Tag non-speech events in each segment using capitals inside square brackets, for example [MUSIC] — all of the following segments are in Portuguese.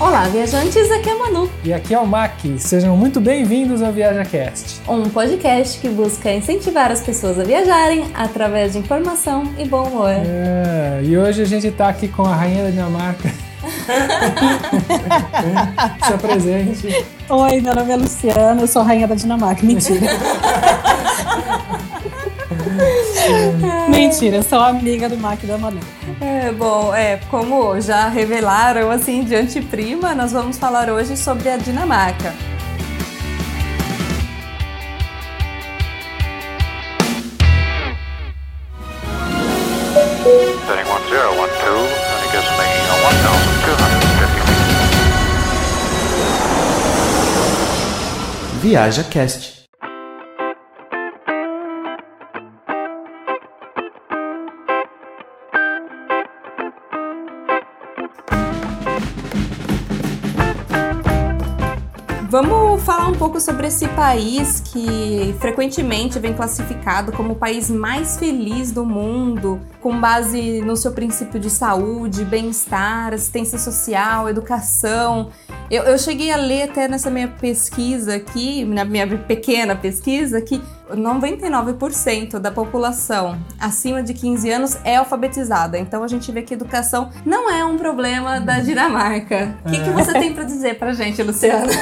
Olá, viajantes, aqui é a Manu. E aqui é o Mac. Sejam muito bem-vindos ao ViajaCast. Um podcast que busca incentivar as pessoas a viajarem através de informação e bom humor. É, e hoje a gente tá aqui com a rainha da Dinamarca. [LAUGHS] Se apresente. Oi, meu nome é Luciana, eu sou a rainha da Dinamarca. Mentira. [LAUGHS] [LAUGHS] Mentira, eu sou amiga do Mac e da Manu. É, bom, é, como já revelaram assim de anteprima, nós vamos falar hoje sobre a Dinamarca. Setting 1012, Vamos falar um pouco sobre esse país que frequentemente vem classificado como o país mais feliz do mundo, com base no seu princípio de saúde, bem-estar, assistência social, educação. Eu, eu cheguei a ler até nessa minha pesquisa aqui, na minha pequena pesquisa, que 99% da população acima de 15 anos é alfabetizada. Então a gente vê que educação não é um problema da Dinamarca. O que, que você tem para dizer pra gente, Luciana? [LAUGHS]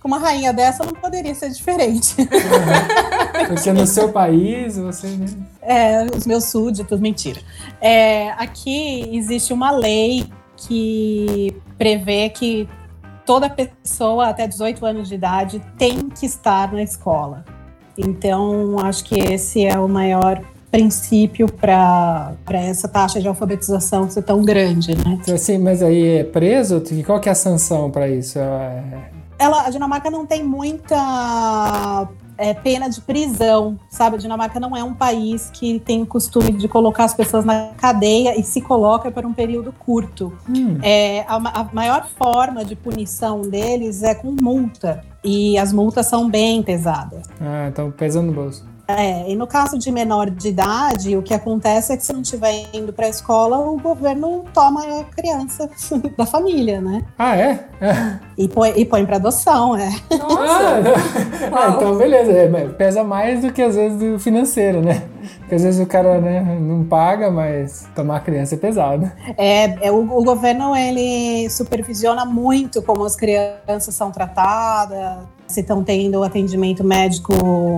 Com uma rainha dessa não poderia ser diferente. [LAUGHS] Porque no seu país você. né? É, os meus súditos, mentira. É, aqui existe uma lei que prevê que toda pessoa até 18 anos de idade tem que estar na escola. Então, acho que esse é o maior princípio para essa taxa de alfabetização ser tão grande, né? Então, Assim, mas aí é preso? Qual que é a sanção para isso? É- Ela, a Dinamarca não tem muita é, pena de prisão, sabe? A Dinamarca não é um país que tem o costume de colocar as pessoas na cadeia e se coloca por um período curto. Hum, É, a, a maior forma de punição deles é com multa. E as multas são bem pesadas. Ah, então pesando no bolso. É, e no caso de menor de idade, o que acontece é que se não estiver indo para a escola, o governo toma a criança [LAUGHS] da família, né? Ah, é? é. E põe, e põe para adoção, é. Ah, Nossa! ah, [LAUGHS] então beleza. É, pesa mais do que às vezes do financeiro, né? Porque às vezes o cara né, não paga, mas tomar criança é pesado. É, é, o, o governo ele supervisiona muito como as crianças são tratadas, se estão tendo atendimento médico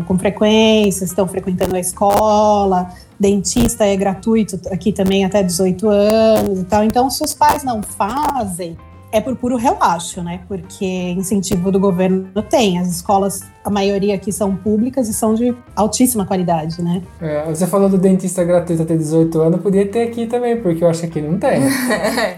com frequência, se estão frequentando a escola, dentista é gratuito aqui também até 18 anos e tal. Então, se os pais não fazem, é por puro relaxo, né? Porque incentivo do governo tem. As escolas, a maioria aqui são públicas e são de altíssima qualidade, né? É, você falou do dentista gratuito até 18 anos, podia ter aqui também, porque eu acho que aqui não tem. [LAUGHS]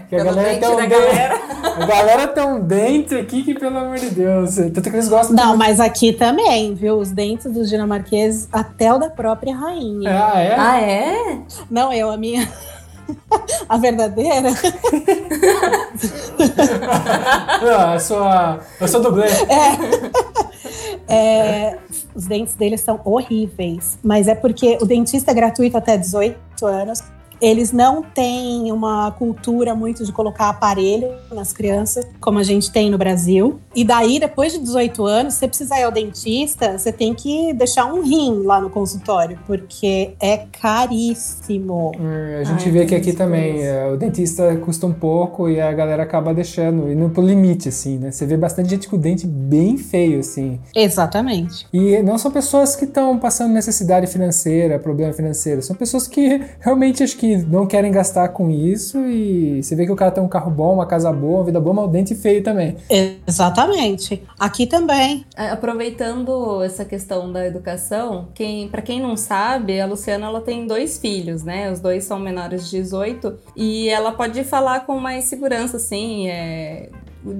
Que a galera tem um da dente- galera. A galera tem um dente aqui que, pelo amor de Deus. Tanto que eles gostam Não, de... mas aqui também, viu? Os dentes dos dinamarqueses, até o da própria rainha. Ah, é? Ah, é? Não, eu, a minha. A verdadeira. Ah, a sua. Eu sou dublê. É, os dentes deles são horríveis. Mas é porque o dentista é gratuito até 18 anos. Eles não têm uma cultura muito de colocar aparelho nas crianças, como a gente tem no Brasil. E daí, depois de 18 anos, se você precisar ir ao dentista, você tem que deixar um rim lá no consultório, porque é caríssimo. Hum, A gente Ai, vê que aqui também é, o dentista custa um pouco e a galera acaba deixando, indo pro limite, assim, né? Você vê bastante gente com o dente bem feio, assim. Exatamente. E não são pessoas que estão passando necessidade financeira, problema financeiro. São pessoas que realmente acho que não querem gastar com isso e você vê que o cara tem um carro bom, uma casa boa, uma vida boa, mas o dente feio também. Exatamente. Aqui também. É, Aproveitando essa questão da educação, quem, para quem não sabe, a Luciana ela tem dois filhos, né? Os dois são menores de 18 e ela pode falar com mais segurança, assim, é,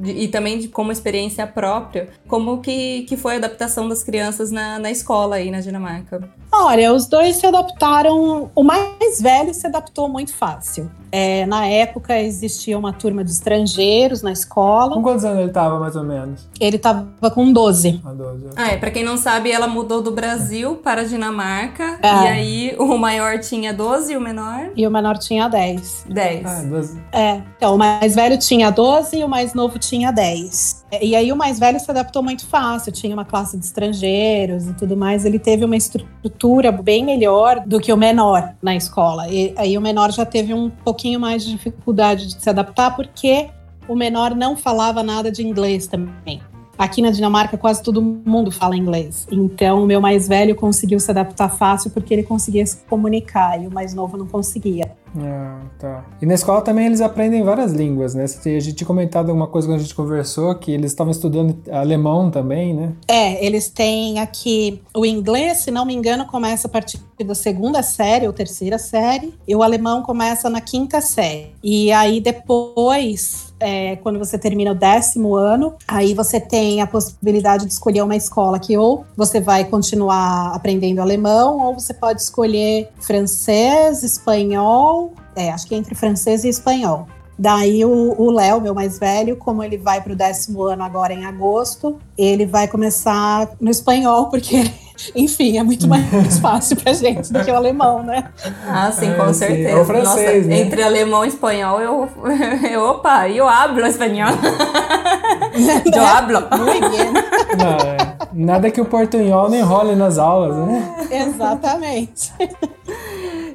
e também de como experiência própria, como que, que foi a adaptação das crianças na, na escola aí na Dinamarca. Olha, os dois se adaptaram. O mais velho se adaptou muito fácil. É, na época existia uma turma de estrangeiros na escola. Com quantos anos ele tava, mais ou menos? Ele estava com 12. A 12. Ah, é, pra quem não sabe, ela mudou do Brasil para a Dinamarca, É. e aí o maior tinha 12 e o menor E o menor tinha 10. 10. Ah, 12. É, então o mais velho tinha 12 e o mais novo tinha 10. E aí o mais velho se adaptou muito fácil, tinha uma classe de estrangeiros e tudo mais. Ele teve uma estrutura bem melhor do que o menor na escola. E aí o menor já teve um pouquinho mais de dificuldade de se adaptar, porque o menor não falava nada de inglês também. Aqui na Dinamarca quase todo mundo fala inglês. Então o meu mais velho conseguiu se adaptar fácil porque ele conseguia se comunicar e o mais novo não conseguia. Ah, tá. E na escola também eles aprendem várias línguas, né? A gente tinha comentado alguma coisa quando a gente conversou, que eles estavam estudando alemão também, né? É, eles têm aqui o inglês, se não me engano, começa a partir da segunda série ou terceira série, e o alemão começa na quinta série. E aí depois, é, quando você termina o décimo ano, aí você tem a possibilidade de escolher uma escola que ou você vai continuar aprendendo alemão, ou você pode escolher francês, espanhol, é, acho que é entre francês e espanhol. Daí o Léo, meu mais velho, como ele vai para o décimo ano agora em agosto, ele vai começar no espanhol, porque, [LAUGHS] enfim, é muito mais fácil pra gente do que o alemão, né? Ah, sim, É, com sim. certeza. É o francês, Nossa, né? entre alemão e espanhol, eu, [LAUGHS] eu opa, eu hablo espanhol. [LAUGHS] eu hablo. Muito bem. Não, é. Nada que o portunhol não enrole nas aulas, né? Exatamente.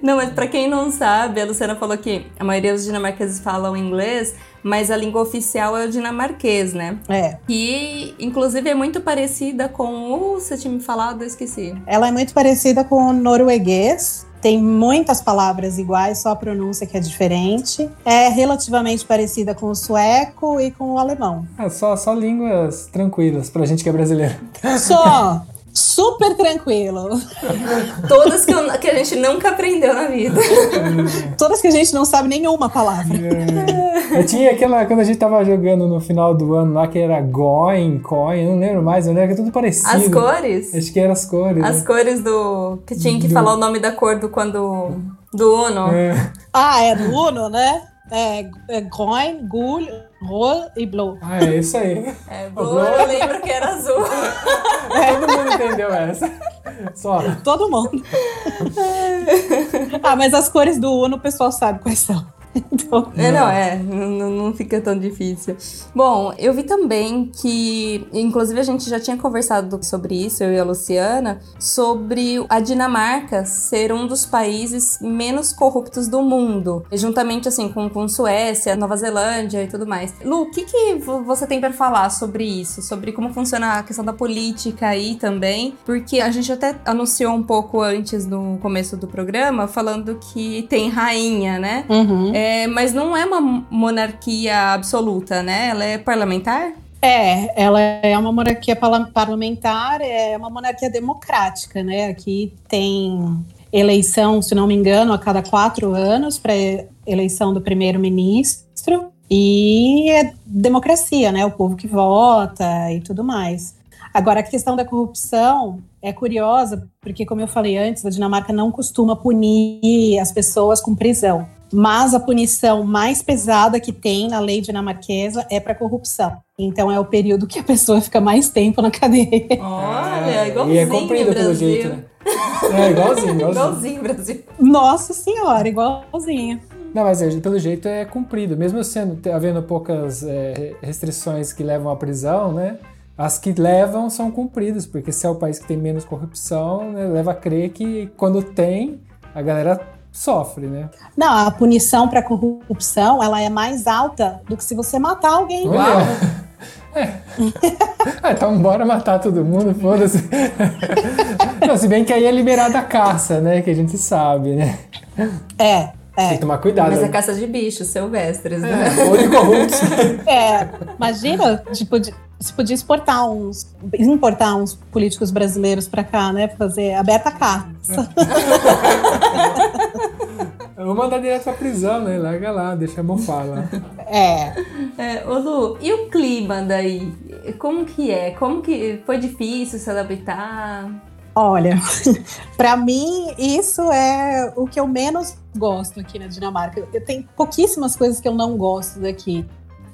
Não, mas pra quem não sabe, a Luciana falou que a maioria dos dinamarqueses falam inglês, mas a língua oficial é o dinamarquês, né? É. Que, inclusive, é muito parecida com o... Você tinha me falado, eu esqueci. Ela é muito parecida com o norueguês. Tem muitas palavras iguais, só a pronúncia que é diferente. É relativamente parecida com o sueco e com o alemão. Ah, só, só línguas tranquilas pra gente que é brasileiro. Só [LAUGHS] super tranquilo. [LAUGHS] Todas que, eu- que a gente nunca aprendeu na vida. [LAUGHS] Todas que a gente não sabe nenhuma palavra. Eu tinha aquela, quando a gente tava jogando no final do ano lá, que era Going, Coin, eu não lembro mais, mas era tudo parecido. As cores. Acho que eram as cores. As né? cores do... Que tinha que Do- falar o nome da cor do quando... Do Uno. É. Ah, é do Uno, né? É, é Groen, Gul, Rol e Blue. Ah, é isso aí. É, Blue, eu lembro que era azul. Entendeu essa. Só. Todo mundo. ah, mas as cores do Uno o pessoal sabe quais são. Então, É, não, é, não, não fica tão difícil. Bom, eu vi também que, inclusive a gente já tinha conversado sobre isso, eu e a Luciana, sobre a Dinamarca ser um dos países menos corruptos do mundo, juntamente assim com, com Suécia, Nova Zelândia e tudo mais. Lu, o que, que vo- você tem para falar sobre isso? Sobre como funciona a questão da política aí também? Porque a gente até anunciou um pouco antes no começo do programa, falando que tem rainha, né? uhum. É, mas não é uma monarquia absoluta, né? Ela é parlamentar? É, ela é uma monarquia parla- parlamentar, é uma monarquia democrática, né? Aqui tem eleição, se não me engano, a cada quatro anos para eleição do primeiro-ministro e é democracia, né? O povo que vota e tudo mais. Agora, a questão da corrupção é curiosa, porque, como eu falei antes, a Dinamarca não costuma punir as pessoas com prisão. Mas a punição mais pesada que tem na lei dinamarquesa é para corrupção. Então é o período que a pessoa fica mais tempo na cadeia. [LAUGHS] Olha, igualzinho E é comprido pelo Brasil. jeito, né? É, igualzinho, igualzinho. Igualzinho Brasil. Nossa senhora, igualzinho. Não, mas pelo jeito é cumprido. Mesmo sendo havendo poucas é, restrições que levam à prisão, né? As que levam são cumpridas, porque se é o país que tem menos corrupção, né, leva a crer que quando tem, a galera sofre, né? Não, a punição para corrupção ela é mais alta do que se você matar alguém. Olha. [LAUGHS] É. Ah, então bora matar todo mundo, foda-se. [LAUGHS] Se bem que aí é liberada a caça, né? Que a gente sabe, né? É, Tem é. que tomar cuidado. Mas é caça de bichos silvestres, né? É, ou de corruptos. É, imagina, tipo, de- se podia exportar uns, importar uns políticos brasileiros para cá, né? Fazer aberta caça. [LAUGHS] Eu vou mandar direto pra prisão, né? Larga lá, deixa mofar lá. É. É, ô Lu, e o clima daí? Como que é? Como que foi difícil se adaptar? Olha, [LAUGHS] pra mim, isso é o que eu menos gosto aqui na Dinamarca. Eu tenho pouquíssimas coisas que eu não gosto daqui.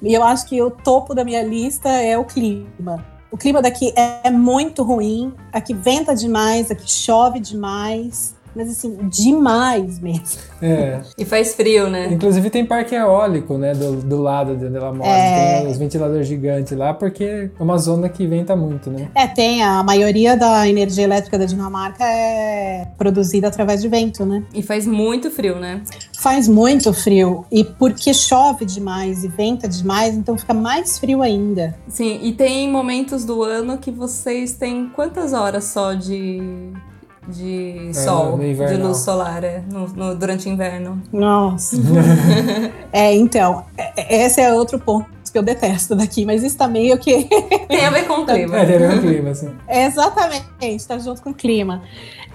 E eu acho que o topo da minha lista é o clima. O clima daqui é muito ruim. Aqui venta demais, aqui chove demais. Mas assim, demais mesmo. É. E faz frio, né? Inclusive tem parque eólico, né, do, do lado de onde ela mora. É. Tem os ventiladores gigantes lá, porque é uma zona que venta muito, né? É, tem. A maioria da energia elétrica da Dinamarca é produzida através de vento, né? E faz muito frio, né? Faz muito frio. E porque chove demais e venta demais, então fica mais frio ainda. Sim, e tem momentos do ano que vocês têm quantas horas só de, de É, sol, de luz solar, é, no, no- durante o inverno? Nossa. [LAUGHS] é, então, é- é- esse é outro ponto que eu detesto daqui, mas isso tá meio que. [LAUGHS] Tem a ver com o clima. É, tem um clima, assim. [LAUGHS] Exatamente, tá junto com o clima.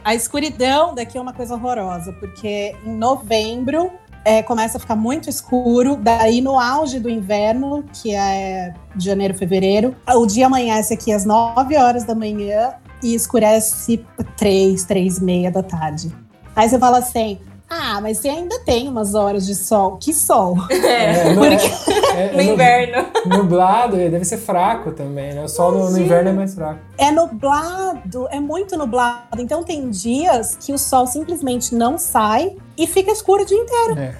A escuridão daqui é uma coisa horrorosa, porque em novembro é, começa a ficar muito escuro, daí no auge do inverno, que é de janeiro, fevereiro, o dia amanhece aqui às 9 horas da manhã e escurece 3, 3 e meia da tarde. Aí você fala assim, ah, mas você ainda tem umas horas de sol. Que sol? [LAUGHS] É, não- é- é No inverno. Nublado, deve ser fraco também, né? O sol no, no inverno é mais fraco. É nublado, é muito nublado. Então tem dias que o sol simplesmente não sai e fica escuro o dia inteiro. É.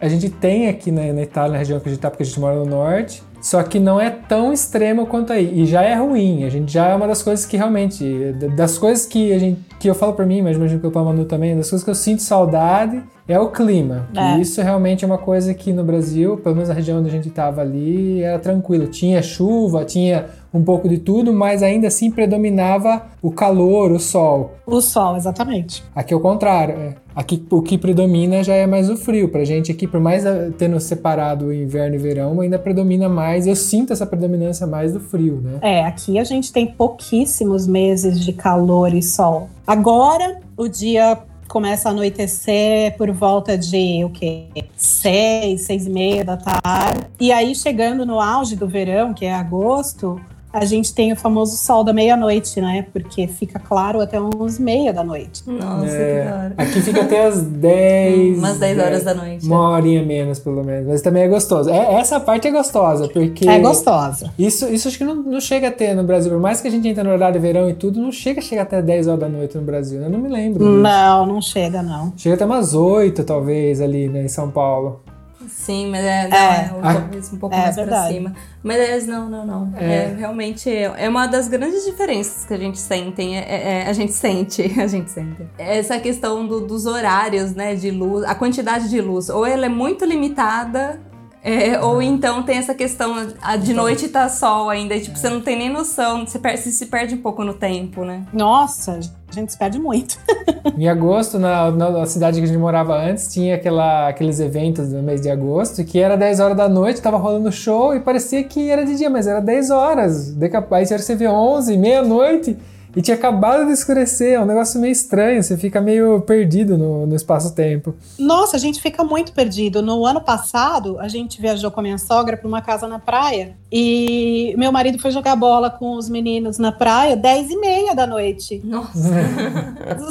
A gente tem aqui na, na Itália, na região que a gente tá, porque a gente mora no norte, só que não é tão extremo quanto aí. E já é ruim. A gente já é uma das coisas que realmente. da- Das coisas que a gente. que eu falo pra mim, mas imagino que eu falo Manu também, das coisas que eu sinto saudade é o clima. É. isso realmente é uma coisa que no Brasil, pelo menos na região onde a gente tava ali, era tranquilo. Tinha chuva, tinha um pouco de tudo, mas ainda assim predominava o calor, o sol. O sol, exatamente. Aqui é o contrário. é. Aqui o que predomina já é mais o frio. Pra gente aqui, por mais ah, tendo separado o inverno e verão, ainda predomina mais. Eu sinto essa predominância mais do frio, né? É, aqui a gente tem pouquíssimos meses de calor e sol. Agora, o dia começa a anoitecer por volta de o quê? Seis, seis e meia da tarde. E aí, chegando no auge do verão, que é agosto, a gente tem o famoso sol da meia-noite, né? Porque fica claro até uns meia da noite. Nossa, É, que da hora. aqui fica até as 10. Umas 10 horas da noite. Uma horinha menos, pelo menos. Mas também é gostoso. É, essa parte é gostosa, porque. É gostosa. Isso, isso acho que não, não chega a ter no Brasil. Por mais que a gente entre no horário de verão e tudo, não chega a chegar até 10 horas da noite no Brasil. Eu não me lembro. disso. Não, não chega, não. Chega até umas 8, talvez, ali, né, em São Paulo. Sim, mas é, não, É. é, um, Ah. pouco- um pouco É mais pra verdade. cima. Mas é, não, não, não. É. É. realmente é uma das grandes diferenças que a gente sente. É, é- a gente sente, [LAUGHS] a gente sente. Essa questão do- dos horários, né, de luz, a quantidade de luz. Ou ela é muito limitada. É, ou então tem essa questão, a de noite tá sol ainda, e, tipo, você não tem nem noção, você, per- você se perde um pouco no tempo, né? Nossa, a gente se perde muito. [LAUGHS] Em agosto, na, na- cidade que a gente morava antes, tinha aquela, aqueles eventos no mês de agosto, que era 10 horas da noite, tava rolando show e parecia que era de dia, mas era 10 horas. Daqui a- Aí você vê 11, meia-noite, e tinha acabado de escurecer. É um negócio meio estranho, você fica meio perdido no, no espaço-tempo. Nossa, a gente fica muito perdido. No ano passado, a gente viajou com a minha sogra para uma casa na praia e meu marido foi jogar bola com os meninos na praia 10 e meia da noite. Nossa.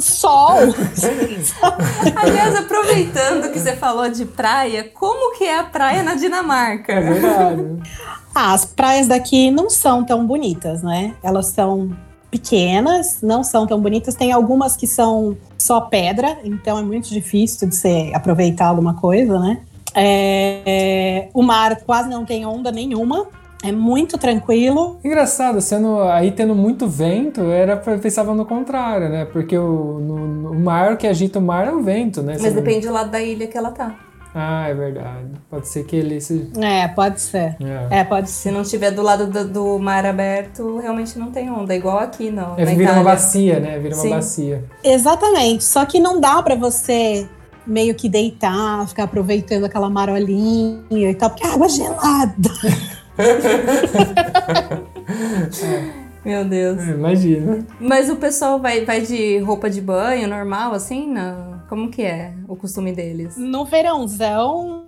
[LAUGHS] Sol! [LAUGHS] Aliás, aproveitando que você falou de praia, como que é a praia na Dinamarca? É verdade. Ah, as praias daqui não são tão bonitas, né? Elas são pequenas, não são tão bonitas. Tem algumas que são só pedra, então é muito difícil de você aproveitar alguma coisa, né? É, é, o mar quase não tem onda nenhuma, é muito tranquilo. Engraçado, sendo aí tendo muito vento, era pensava no contrário, né? Porque o, no- o mar, o que agita o mar é o vento, né? Mas depende do lado da ilha que ela tá. Ah, é verdade. Pode ser que ele se. É, pode ser. É. É, pode Se ser. não estiver do lado do, do mar aberto, realmente não tem onda. Igual aqui, não. É, na vira uma Itália. bacia, né? Vira uma Sim. bacia. Exatamente. Só que não dá pra você meio que deitar, ficar aproveitando aquela marolinha e tal, porque a água é gelada. [LAUGHS] Meu Deus. É, Imagina. Mas o pessoal vai, vai de roupa de banho normal, assim? Na... Como que é o costume deles? No verãozão,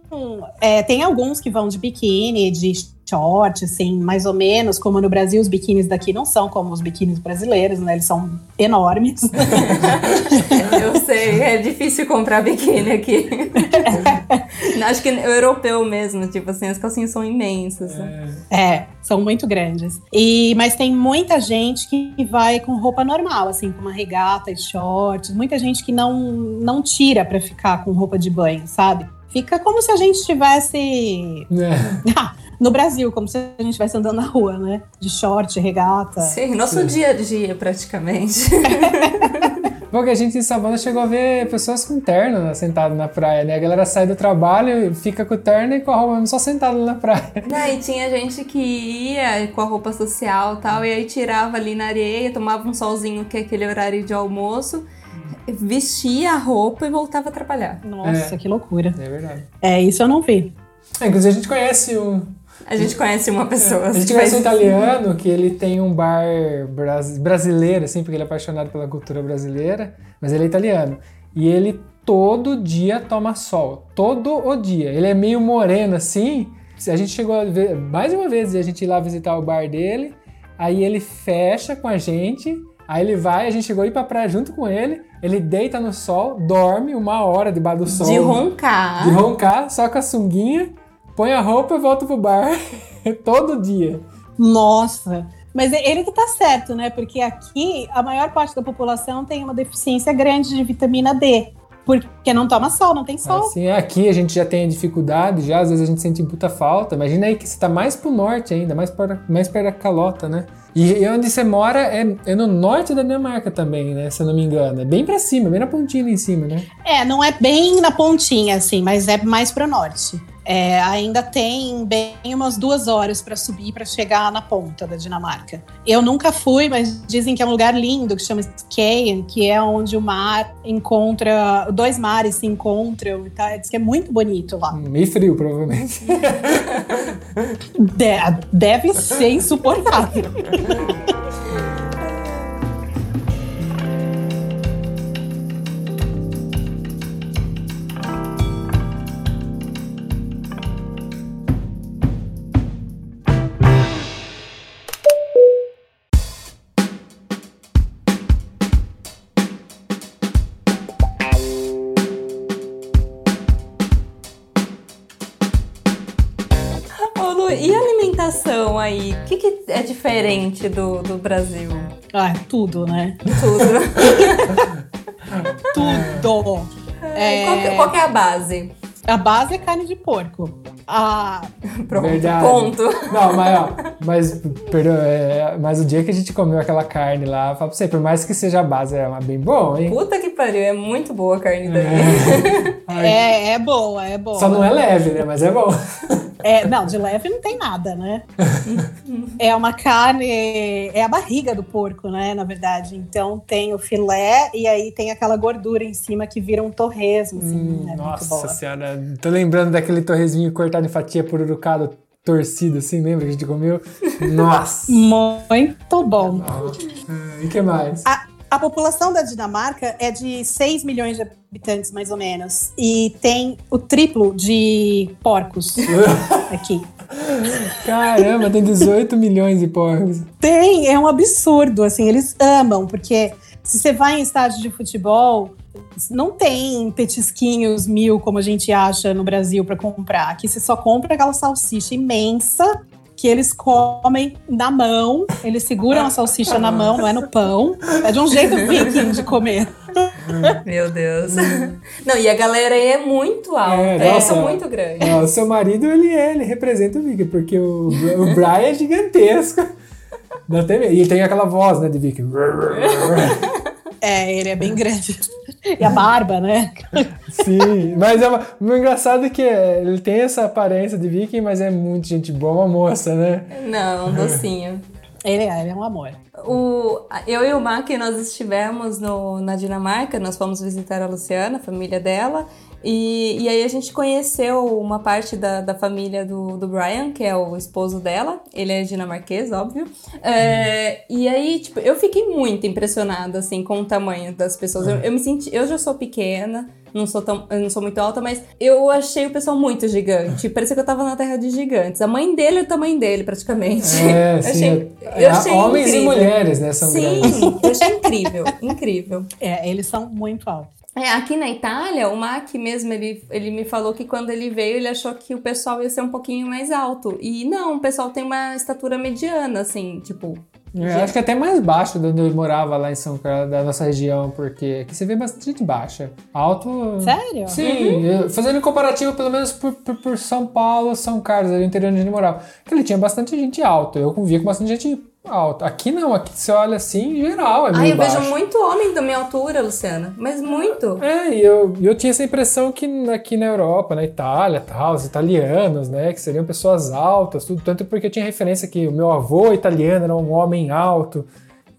é, tem alguns que vão de biquíni, de short, assim, mais ou menos, como no Brasil, os biquínis daqui não são como os biquínis brasileiros, né? Eles são enormes. [LAUGHS] Eu sei, é difícil comprar biquíni aqui. [LAUGHS] [LAUGHS] Acho que o europeu mesmo, tipo assim, as calcinhas são imensas. É, são muito grandes. E, mas tem muita gente que vai com roupa normal, assim, com uma regata e shorts. Muita gente que não, não tira pra ficar com roupa de banho, sabe? Fica como se a gente estivesse É. [LAUGHS] no Brasil, como se a gente estivesse andando na rua, né? De short, regata. Sim, nosso dia a dia, praticamente. [LAUGHS] Porque a gente em Savana chegou a ver pessoas com terno sentado na praia, né? A galera sai do trabalho, fica com o terno e com a roupa mesmo só sentado na praia. [LAUGHS] Né, e tinha gente que ia com a roupa social e tal, e aí tirava ali na areia, tomava um solzinho, que é aquele horário de almoço, vestia a roupa e voltava a trabalhar. Nossa, É. que loucura. É verdade. É, isso eu não vi. É, inclusive a gente conhece um, A gente conhece uma pessoa. a gente conhece um italiano que ele tem um bar bras- brasileiro, assim, porque ele é apaixonado pela cultura brasileira, mas ele é italiano. E ele todo dia toma sol. Todo o dia. Ele é meio moreno, assim. A gente chegou a ver mais uma vez a gente ir lá visitar o bar dele. Aí ele fecha com a gente. Aí ele vai, a gente chegou a ir pra praia junto com ele. Ele deita no sol, dorme uma hora debaixo do sol. De roncar. De roncar, só com a sunguinha, põe a roupa e volta pro bar. [LAUGHS] Todo dia. Nossa. Mas ele que tá certo, né? Porque aqui a maior parte da população tem uma deficiência grande de vitamina D. Porque não toma sol, não tem sol. Assim, aqui a gente já tem dificuldade, já às vezes a gente sente puta falta. Imagina aí que você tá mais pro norte ainda, mais, para, mais perto da calota, né? E, e onde você mora é, é no norte da Dinamarca também, né? Se eu não me engano. É bem pra cima, bem na pontinha ali em cima, né? É, não é bem na pontinha, assim, mas é mais pro norte. É, ainda tem bem umas duas horas para subir para chegar na ponta da Dinamarca. Eu nunca fui, mas dizem que é um lugar lindo que chama Skien, que é onde o mar encontra, dois mares se encontram e tá, diz que é muito bonito lá. Meio frio, provavelmente. De- deve ser insuportável. [LAUGHS] diferente do, do Brasil? Ah, tudo, né? Tudo. [LAUGHS] Tudo. É, Qual, que, qual que é a base? a base é carne de porco. A, [LAUGHS] Pronto, Verdade. ponto. Não, mas ó, mas, perdão, é, mas o dia que a gente comeu aquela carne lá, eu falo pra você, por mais que seja a base, é uma bem bom, hein? Puta que pariu, é muito boa a carne daí. Ai, [LAUGHS] é, é boa, é boa. Só não é leve, né? Mas é bom. É, não, de leve não tem nada, né? [LAUGHS] é uma carne, é a barriga do porco, né? Na verdade. Então tem o filé e aí tem aquela gordura em cima que vira um torresmo, assim. Hum, é muito nossa senhora, tô lembrando daquele torresminho cortado em fatia pururucado torcido, assim, lembra que a gente comeu? [LAUGHS] Nossa! Muito bom. Ah, E que mais? A, a população da Dinamarca é de 6 milhões de habitantes, mais ou menos. E tem o triplo de porcos [LAUGHS] aqui. Caramba, tem 18 milhões de porcos. Tem, é um absurdo, assim, eles amam, porque se você vai em estádio de futebol, não tem petisquinhos mil como a gente acha no Brasil para comprar. Aqui você só compra aquela salsicha imensa que eles comem na mão, eles seguram a salsicha na mão, não é no pão. É de um jeito [LAUGHS] viking de comer. Meu Deus. Não, e a galera aí é muito alta. É, É, nossa. são muito grande. Ah, o seu marido, ele é, ele representa o Viking, porque o, o Brian é gigantesco. Dá até medo. E tem aquela voz, né, de Viking. [LAUGHS] É, ele é bem grande. [LAUGHS] E a barba, né? Sim, mas é uma, o engraçado é que ele tem essa aparência de Viking, mas é muito gente boa, uma moça, né? Não, um docinho. Ele é, ele é um amor. O, eu e o Mac, nós estivemos no, na Dinamarca, nós fomos visitar a Luciana, a família dela, e, e aí a gente conheceu uma parte da, da família do, do Brian, que é o esposo dela. Ele é dinamarquês, óbvio. É, e aí, tipo, eu fiquei muito impressionada, assim, com o tamanho das pessoas. Eu, eu me senti... Eu já sou pequena, não sou, tão, não sou muito alta, mas eu achei o pessoal muito gigante. Parecia que eu tava na terra de gigantes. A mãe dele é o tamanho dele, praticamente. É, [LAUGHS] eu sim. achei, é, eu achei homens incrível. e mulheres, né? São Sim, grandes. eu achei incrível, incrível. É, eles são muito altos. É, aqui na Itália, o Mac mesmo, ele, ele me falou que quando ele veio, ele achou que o pessoal ia ser um pouquinho mais alto. E não, o pessoal tem uma estatura mediana, assim, tipo. É, acho que até mais baixo de onde eu morava lá em São Carlos, da nossa região, porque aqui você vê bastante gente baixa. Alto. Sério? Sim, eu- fazendo um comparativo pelo menos por, por, por São Paulo, São Carlos, ali no interior onde ele morava. Que ele tinha bastante gente alta. Eu convia com bastante gente alta. Aqui não, aqui você olha assim, em geral, é meio Ai, eu baixo. vejo muito homem da minha altura, Luciana. Mas muito. É, e eu, eu tinha essa impressão que aqui na Europa, na Itália, tal, os italianos, né, que seriam pessoas altas, tudo, tanto porque eu tinha referência que o meu avô italiano era um homem alto.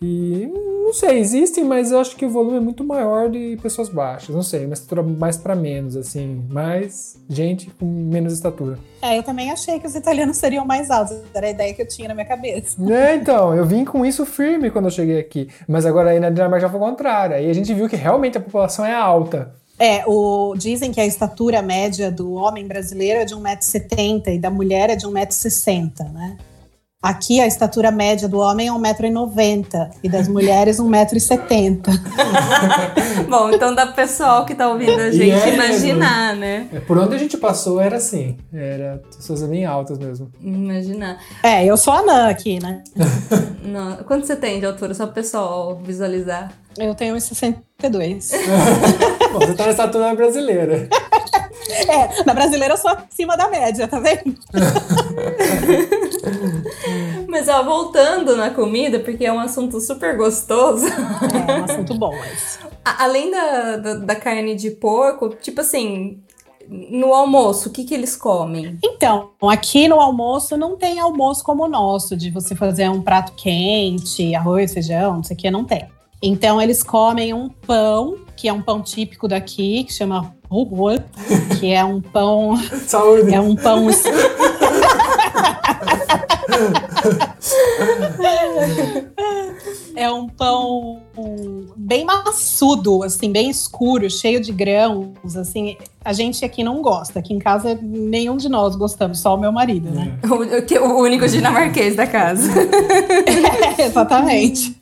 E não sei, existem, mas eu acho que o volume é muito maior de pessoas baixas. Não sei, uma estatura mais pra menos, assim, mais gente com menos estatura. É, eu também achei que os italianos seriam mais altos. Era a ideia que eu tinha na minha cabeça. [LAUGHS] É, então, eu vim com isso firme quando eu cheguei aqui. Mas agora aí na Dinamarca já foi o contrário. Aí a gente viu que realmente a população é alta. É, o, dizem que a estatura média do homem brasileiro é de 1,70m e da mulher é de 1,60m, né? Aqui a estatura média do homem é 1,90m e das mulheres 1,70m. [LAUGHS] Bom, então dá pro pessoal que tá ouvindo a E gente é imaginar, né? É, Por onde a gente passou era assim. Era pessoas bem altas mesmo. Imaginar. É, eu sou anã aqui, né? [LAUGHS] Não. Quanto você tem de altura? Só pro pessoal visualizar. Eu tenho 1,62. [LAUGHS] Bom, você tá na estatura brasileira. É, na brasileira eu sou acima da média, tá vendo? Mas ó, voltando na comida, porque é um assunto super gostoso. É, é um assunto bom, mas. A- Além da, da, da carne de porco, tipo assim, no almoço, o que, que eles comem? Então, aqui no almoço não tem almoço como o nosso, de você fazer um prato quente, arroz, feijão, não sei o que, não tem. Então, eles comem um pão, que é um pão típico daqui, que chama rugor, que é um pão. Saúde. É um pão. [LAUGHS] É um pão bem maçudo, assim, bem escuro, cheio de grãos, assim. A gente aqui não gosta. Aqui em casa nenhum de nós gostamos, só o meu marido, né? O, que- o único dinamarquês da casa. [LAUGHS] É, exatamente.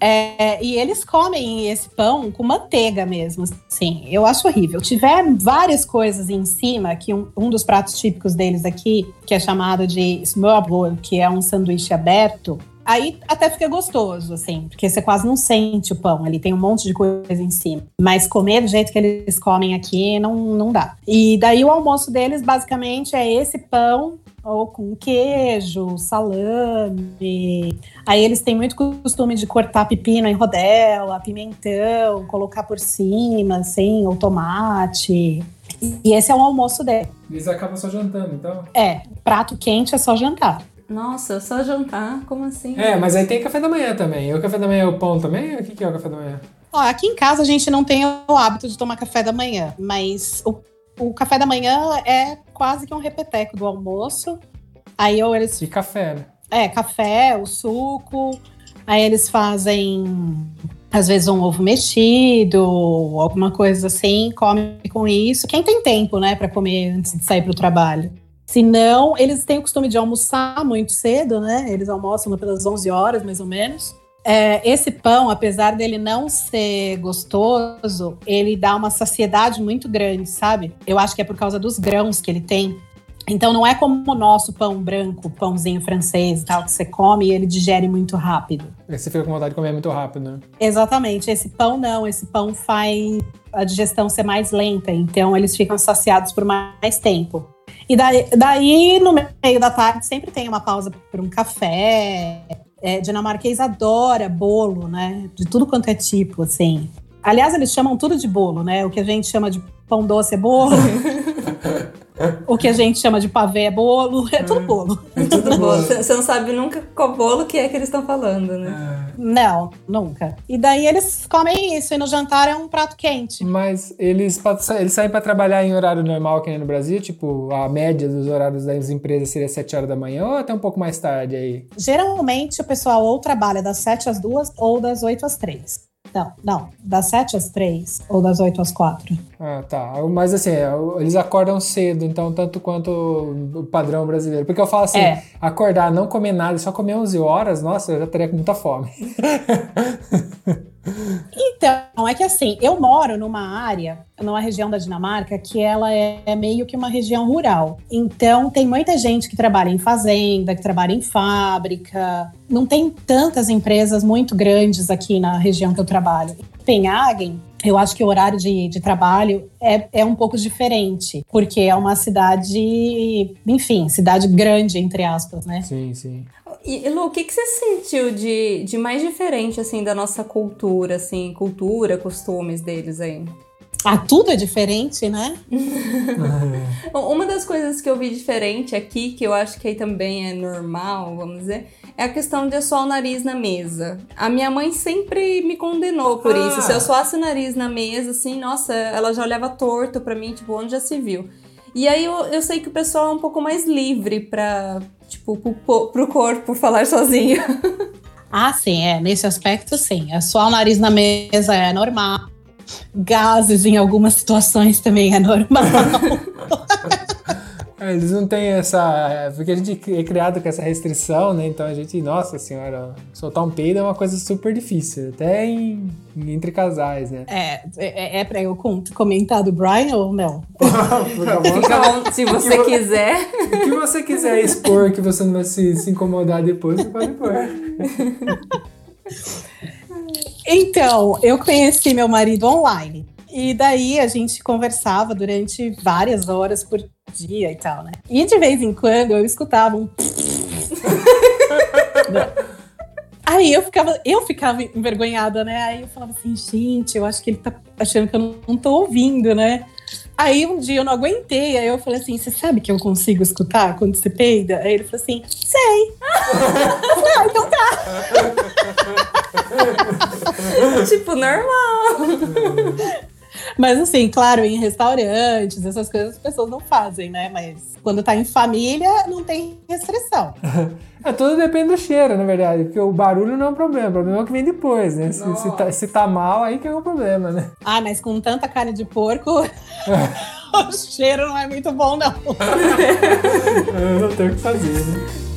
É, e eles comem esse pão com manteiga mesmo, assim. Eu acho horrível. Tiver várias coisas em cima, que um, um dos pratos típicos deles aqui, que é chamado de smørbrød, que é um sanduíche aberto, aí até fica gostoso, assim, porque você quase não sente o pão, ali tem um monte de coisa em cima. Mas comer do jeito que eles comem aqui não, não dá. E daí o almoço deles, basicamente, é esse pão ou com queijo, salame. Aí eles têm muito costume de cortar pepino em rodela, pimentão, colocar por cima, assim, ou tomate. E esse é o almoço dele. Eles acabam só jantando, então. É, prato quente é só jantar. Nossa, só jantar? Como assim? É, mas aí tem café da manhã também. E o café da manhã é o pão também? O que, que é o café da manhã? Ó, aqui em casa a gente não tem o hábito de tomar café da manhã, mas o, o café da manhã é quase que um repeteco do almoço. Aí ou eles E café, né? É, café, o suco. Aí eles fazem, às vezes, um ovo mexido, alguma coisa assim, come com isso. Quem tem tempo, né, para comer antes de sair para o trabalho. Se não, eles têm o costume de almoçar muito cedo, né? Eles almoçam pelas 11 horas, mais ou menos. É, esse pão, apesar dele não ser gostoso, ele dá uma saciedade muito grande, sabe? Eu acho que é por causa dos grãos que ele tem. Então não é como o nosso pão branco, pãozinho francês e tal, que você come e ele digere muito rápido. Aí você fica com vontade de comer muito rápido, né? Exatamente. Esse pão não, esse pão faz a digestão ser mais lenta, então eles ficam saciados por mais tempo. E daí, daí no meio da tarde sempre tem uma pausa para um café. É, dinamarquês adora bolo, né? De tudo quanto é tipo, assim. Aliás, eles chamam tudo de bolo, né? O que a gente chama de pão doce é bolo. [LAUGHS] o, que a gente chama de pavê é bolo, é tudo bolo. É tudo bolo. [LAUGHS] Você não sabe nunca qual bolo que é que eles estão falando, né? É. Não, nunca. E daí eles comem isso, e no jantar é um prato quente. Mas eles, eles saem pra trabalhar em horário normal que nem no Brasil? Tipo, a média dos horários das empresas seria 7 horas da manhã ou até um pouco mais tarde aí? Geralmente o pessoal ou trabalha das 7 às 2 ou das 8 às 3. Não, não, das 7 às 3 ou das 8 às 4. Ah, tá. Mas assim, é, eles acordam cedo, então tanto quanto o padrão brasileiro. Porque eu falo assim, É. acordar, não comer nada, só comer 11 horas, nossa, eu já teria com muita fome. [LAUGHS] Então, é que assim, eu moro numa área, numa região da Dinamarca, que ela é, meio que uma região rural. Então, tem muita gente que trabalha em fazenda, que trabalha em fábrica. Não tem tantas empresas muito grandes aqui na região que eu trabalho. Penhagen, eu acho que o horário de, de trabalho é, é um pouco diferente, porque é uma cidade, enfim, cidade grande, entre aspas, né? Sim, sim. E, Lu, o que, que você sentiu de, de mais diferente, assim, da nossa cultura, assim, cultura, costumes deles aí? Ah, tudo é diferente, né? Bom, [LAUGHS] Uma das coisas que eu vi diferente aqui, que eu acho que aí também é normal, vamos dizer, é a questão de assoar o nariz na mesa. A minha mãe sempre me condenou por Ah. isso. Se eu suasse o nariz na mesa, assim, nossa, ela já olhava torto pra mim, tipo, onde já se viu. E aí eu, eu sei que o pessoal é um pouco mais livre pra, tipo, pro, pro corpo falar sozinho. [LAUGHS] Ah, sim, é. Nesse aspecto, sim. É só o nariz na mesa é normal. Gases em algumas situações também é normal. [LAUGHS] É, Eles não têm essa. é, Porque a gente é criado com essa restrição, né? Então a gente, nossa senhora, soltar um peido é uma coisa super difícil, até em, entre casais, né? é, é, é pra eu com- comentar do Brian ou não? [LAUGHS] Fica bom, se você quiser. O que você quiser expor que você não vai se, se incomodar depois, você pode pôr. Então, eu conheci meu marido online. E daí a gente conversava durante várias horas por dia e tal, né? E de vez em quando eu escutava um. [LAUGHS] Aí eu ficava, eu ficava envergonhada, né? Aí eu falava assim, gente, eu acho que ele tá achando que eu não tô ouvindo, né? Aí um dia eu não aguentei, aí eu falei assim, você sabe que eu consigo escutar quando você peida? Aí ele falou assim, sei. Eu falei, ah, então tá. [LAUGHS] tipo, normal. [LAUGHS] Mas assim, claro, em restaurantes, essas coisas as pessoas não fazem, né? Mas quando tá em família, não tem restrição. [LAUGHS] É, tudo depende do cheiro, na verdade, porque o barulho não é um problema, o problema é o que vem depois, né? Se, se, tá, se tá mal, aí que é o problema, né? Ah, mas com tanta carne de porco, [LAUGHS] [LAUGHS] o cheiro não é muito bom, não. Eu não tenho o que fazer, né?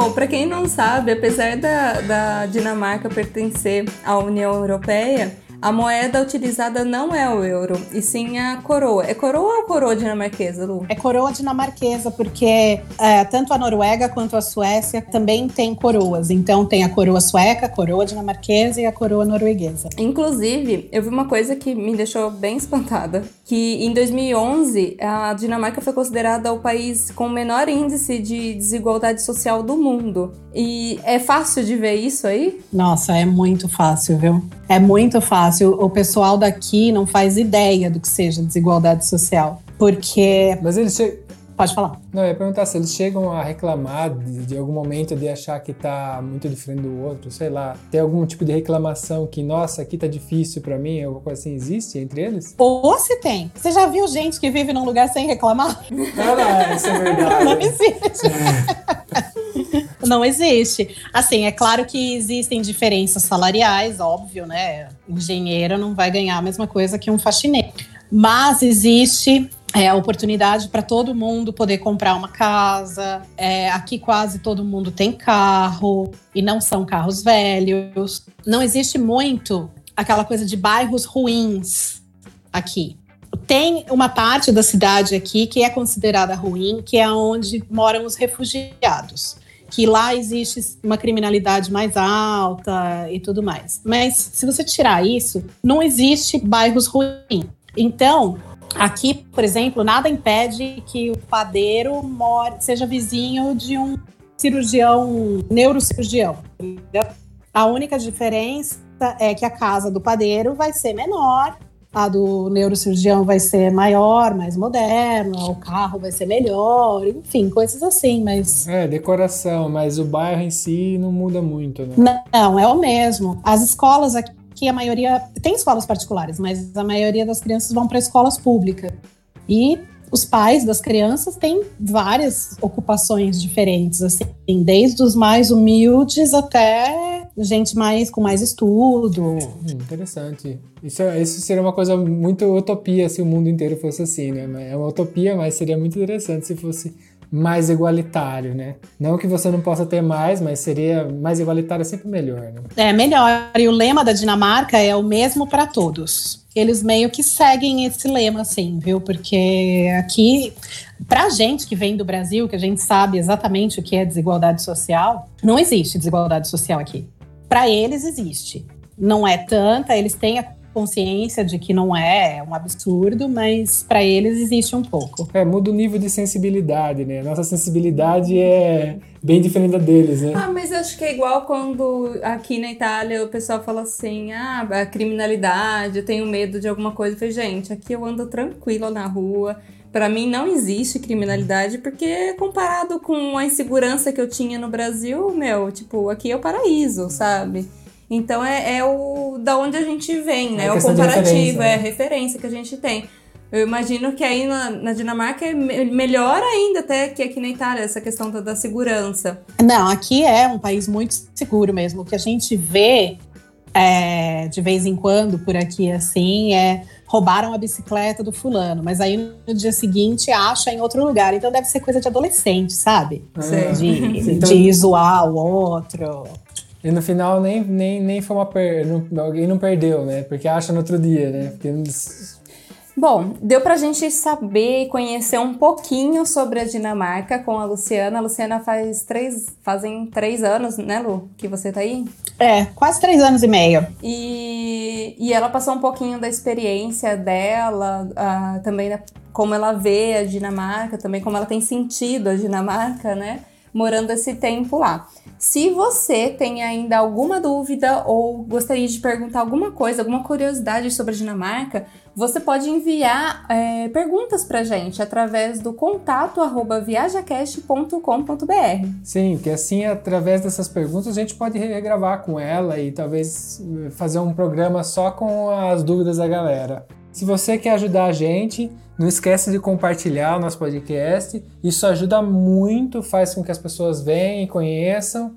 Bom, pra quem não sabe, apesar da, da Dinamarca pertencer à União Europeia, a moeda utilizada não é o euro, e sim a coroa. É coroa ou coroa dinamarquesa, Lu? É coroa dinamarquesa, porque é, tanto a Noruega quanto a Suécia também tem coroas. Então tem a coroa sueca, a coroa dinamarquesa e a coroa norueguesa. Inclusive, eu vi uma coisa que me deixou bem espantada, que em 2011 a Dinamarca foi considerada o país com o menor índice de desigualdade social do mundo. E é fácil de ver isso aí? Nossa, é muito fácil, viu? É muito fácil. O pessoal daqui não faz ideia do que seja desigualdade social. Porque. Mas eles chegam. Pode falar. Não, eu ia perguntar se eles chegam a reclamar de, de algum momento de achar que tá muito diferente do outro, sei lá. Tem algum tipo de reclamação que, nossa, aqui tá difícil pra mim, alguma coisa assim, existe entre eles? Ou se tem. Você já viu gente que vive num lugar sem reclamar? Cara, isso é [LAUGHS] Não verdade. existe. [LAUGHS] Não existe. Assim, é claro que existem diferenças salariais, óbvio, né? Engenheiro não vai ganhar a mesma coisa que um faxineiro. Mas existe é, oportunidade para todo mundo poder comprar uma casa. É, aqui quase todo mundo tem carro e não são carros velhos. Não existe muito aquela coisa de bairros ruins aqui. Tem uma parte da cidade aqui que é considerada ruim, que é onde moram os refugiados. Que lá existe uma criminalidade mais alta e tudo mais. Mas se você tirar isso, não existe bairros ruins. Então, aqui, por exemplo, nada impede que o padeiro more, seja vizinho de um cirurgião, neurocirurgião. A única diferença é que a casa do padeiro vai ser menor, a do neurocirurgião vai ser maior, mais moderna, o carro vai ser melhor, enfim, coisas assim, mas. É, decoração, mas o bairro em si não muda muito, né? Não, é o mesmo. As escolas aqui, a maioria. Tem escolas particulares, mas a maioria das crianças vão para escolas públicas. E os pais das crianças têm várias ocupações diferentes, assim, desde os mais humildes até gente mais com mais estudo. Hum, interessante. Isso, isso seria uma coisa muito utopia se o mundo inteiro fosse assim, né? É uma utopia, mas seria muito interessante se fosse mais igualitário, né? Não que você não possa ter mais, mas seria mais igualitário é sempre melhor, né? É melhor. E o lema da Dinamarca é o mesmo para todos. Eles meio que seguem esse lema, assim, viu? Porque aqui, pra gente que vem do Brasil, que a gente sabe exatamente o que é desigualdade social, não existe desigualdade social aqui. Para eles existe. Não é tanta, eles têm a consciência de que não é um absurdo, mas para eles existe um pouco. É, muda o nível de sensibilidade, né? Nossa sensibilidade é bem diferente da deles, né? Ah, mas acho que é igual quando aqui na Itália o pessoal fala assim: ah, a criminalidade, eu tenho medo de alguma coisa. Eu falei, gente, aqui eu ando tranquila na rua. Para mim não existe criminalidade, porque comparado com a insegurança que eu tinha no Brasil, meu, tipo, aqui é o paraíso, sabe? Então é, é o da onde a gente vem, né? É o comparativo, é a né? referência que a gente tem. Eu imagino que aí na, na, Dinamarca é melhor ainda até que aqui na Itália, essa questão da, da, segurança. Não, aqui é um país muito seguro mesmo. O que a gente vê é, de vez em quando por aqui assim é roubaram a bicicleta do fulano, mas aí no dia seguinte acha em outro lugar. Então deve ser coisa de adolescente, sabe? É. De, [LAUGHS] então... de zoar o outro. E no final nem, nem, nem foi uma per... Não, alguém não perdeu, né? Porque acha no outro dia, né? Porque... Bom, deu pra gente saber e conhecer um pouquinho sobre a Dinamarca com a Luciana. A Luciana faz três, fazem três anos, né, Lu, que você tá aí? É, quase três anos e meio. E, e ela passou um pouquinho da experiência dela, uh, também né, como ela vê a Dinamarca, também como ela tem sentido a Dinamarca, né? Morando esse tempo lá. Se você tem ainda alguma dúvida ou gostaria de perguntar alguma coisa, alguma curiosidade sobre a Dinamarca, você pode enviar é, perguntas pra gente através do contato arroba viajacast.com.br. Sim, que assim, através dessas perguntas, a gente pode regravar com ela e talvez eh, fazer um programa só com as dúvidas da galera. Se você quer ajudar a gente, não esquece de compartilhar o nosso podcast. Isso ajuda muito, faz com que as pessoas venham e conheçam.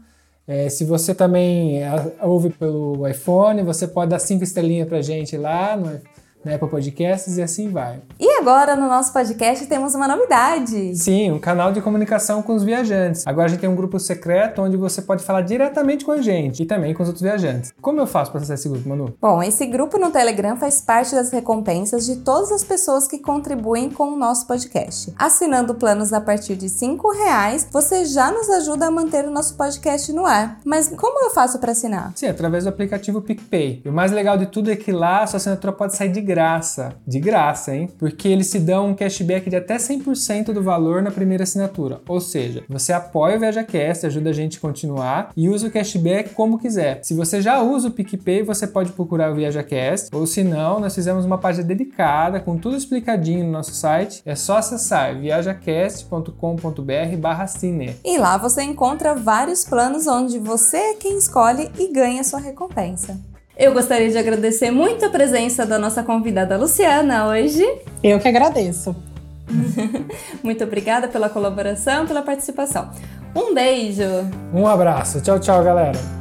É, se você também ouve pelo iPhone, você pode dar cinco estrelinhas pra gente lá no, né, para podcasts e assim vai. E agora no nosso podcast temos uma novidade. Sim, um canal de comunicação com os viajantes. Agora a gente tem um grupo secreto onde você pode falar diretamente com a gente e também com os outros viajantes. Como eu faço para acessar esse grupo, Manu? Bom, esse grupo no Telegram faz parte das recompensas de todas as pessoas que contribuem com o nosso podcast. Assinando planos a partir de cinco reais, você já nos ajuda a manter o nosso podcast no ar. Mas como eu faço para assinar? Sim, através do aplicativo PicPay. E o mais legal de tudo é que lá a sua assinatura pode sair de graça, de graça, hein? Porque eles te dão um cashback de até 100% do valor na primeira assinatura. Ou seja, você apoia o ViajaCast, ajuda a gente a continuar e usa o cashback como quiser. Se você já usa o PicPay, você pode procurar o ViajaCast, ou se não, nós fizemos uma página dedicada com tudo explicadinho no nosso site. É só acessar viajacast.com.br/cine. E lá você encontra vários planos onde você é quem escolhe e ganha sua recompensa. Eu gostaria de agradecer muito a presença da nossa convidada Luciana hoje. Eu que agradeço. [LAUGHS] muito obrigada pela colaboração, pela participação. Um beijo. Um abraço. Tchau, tchau, galera.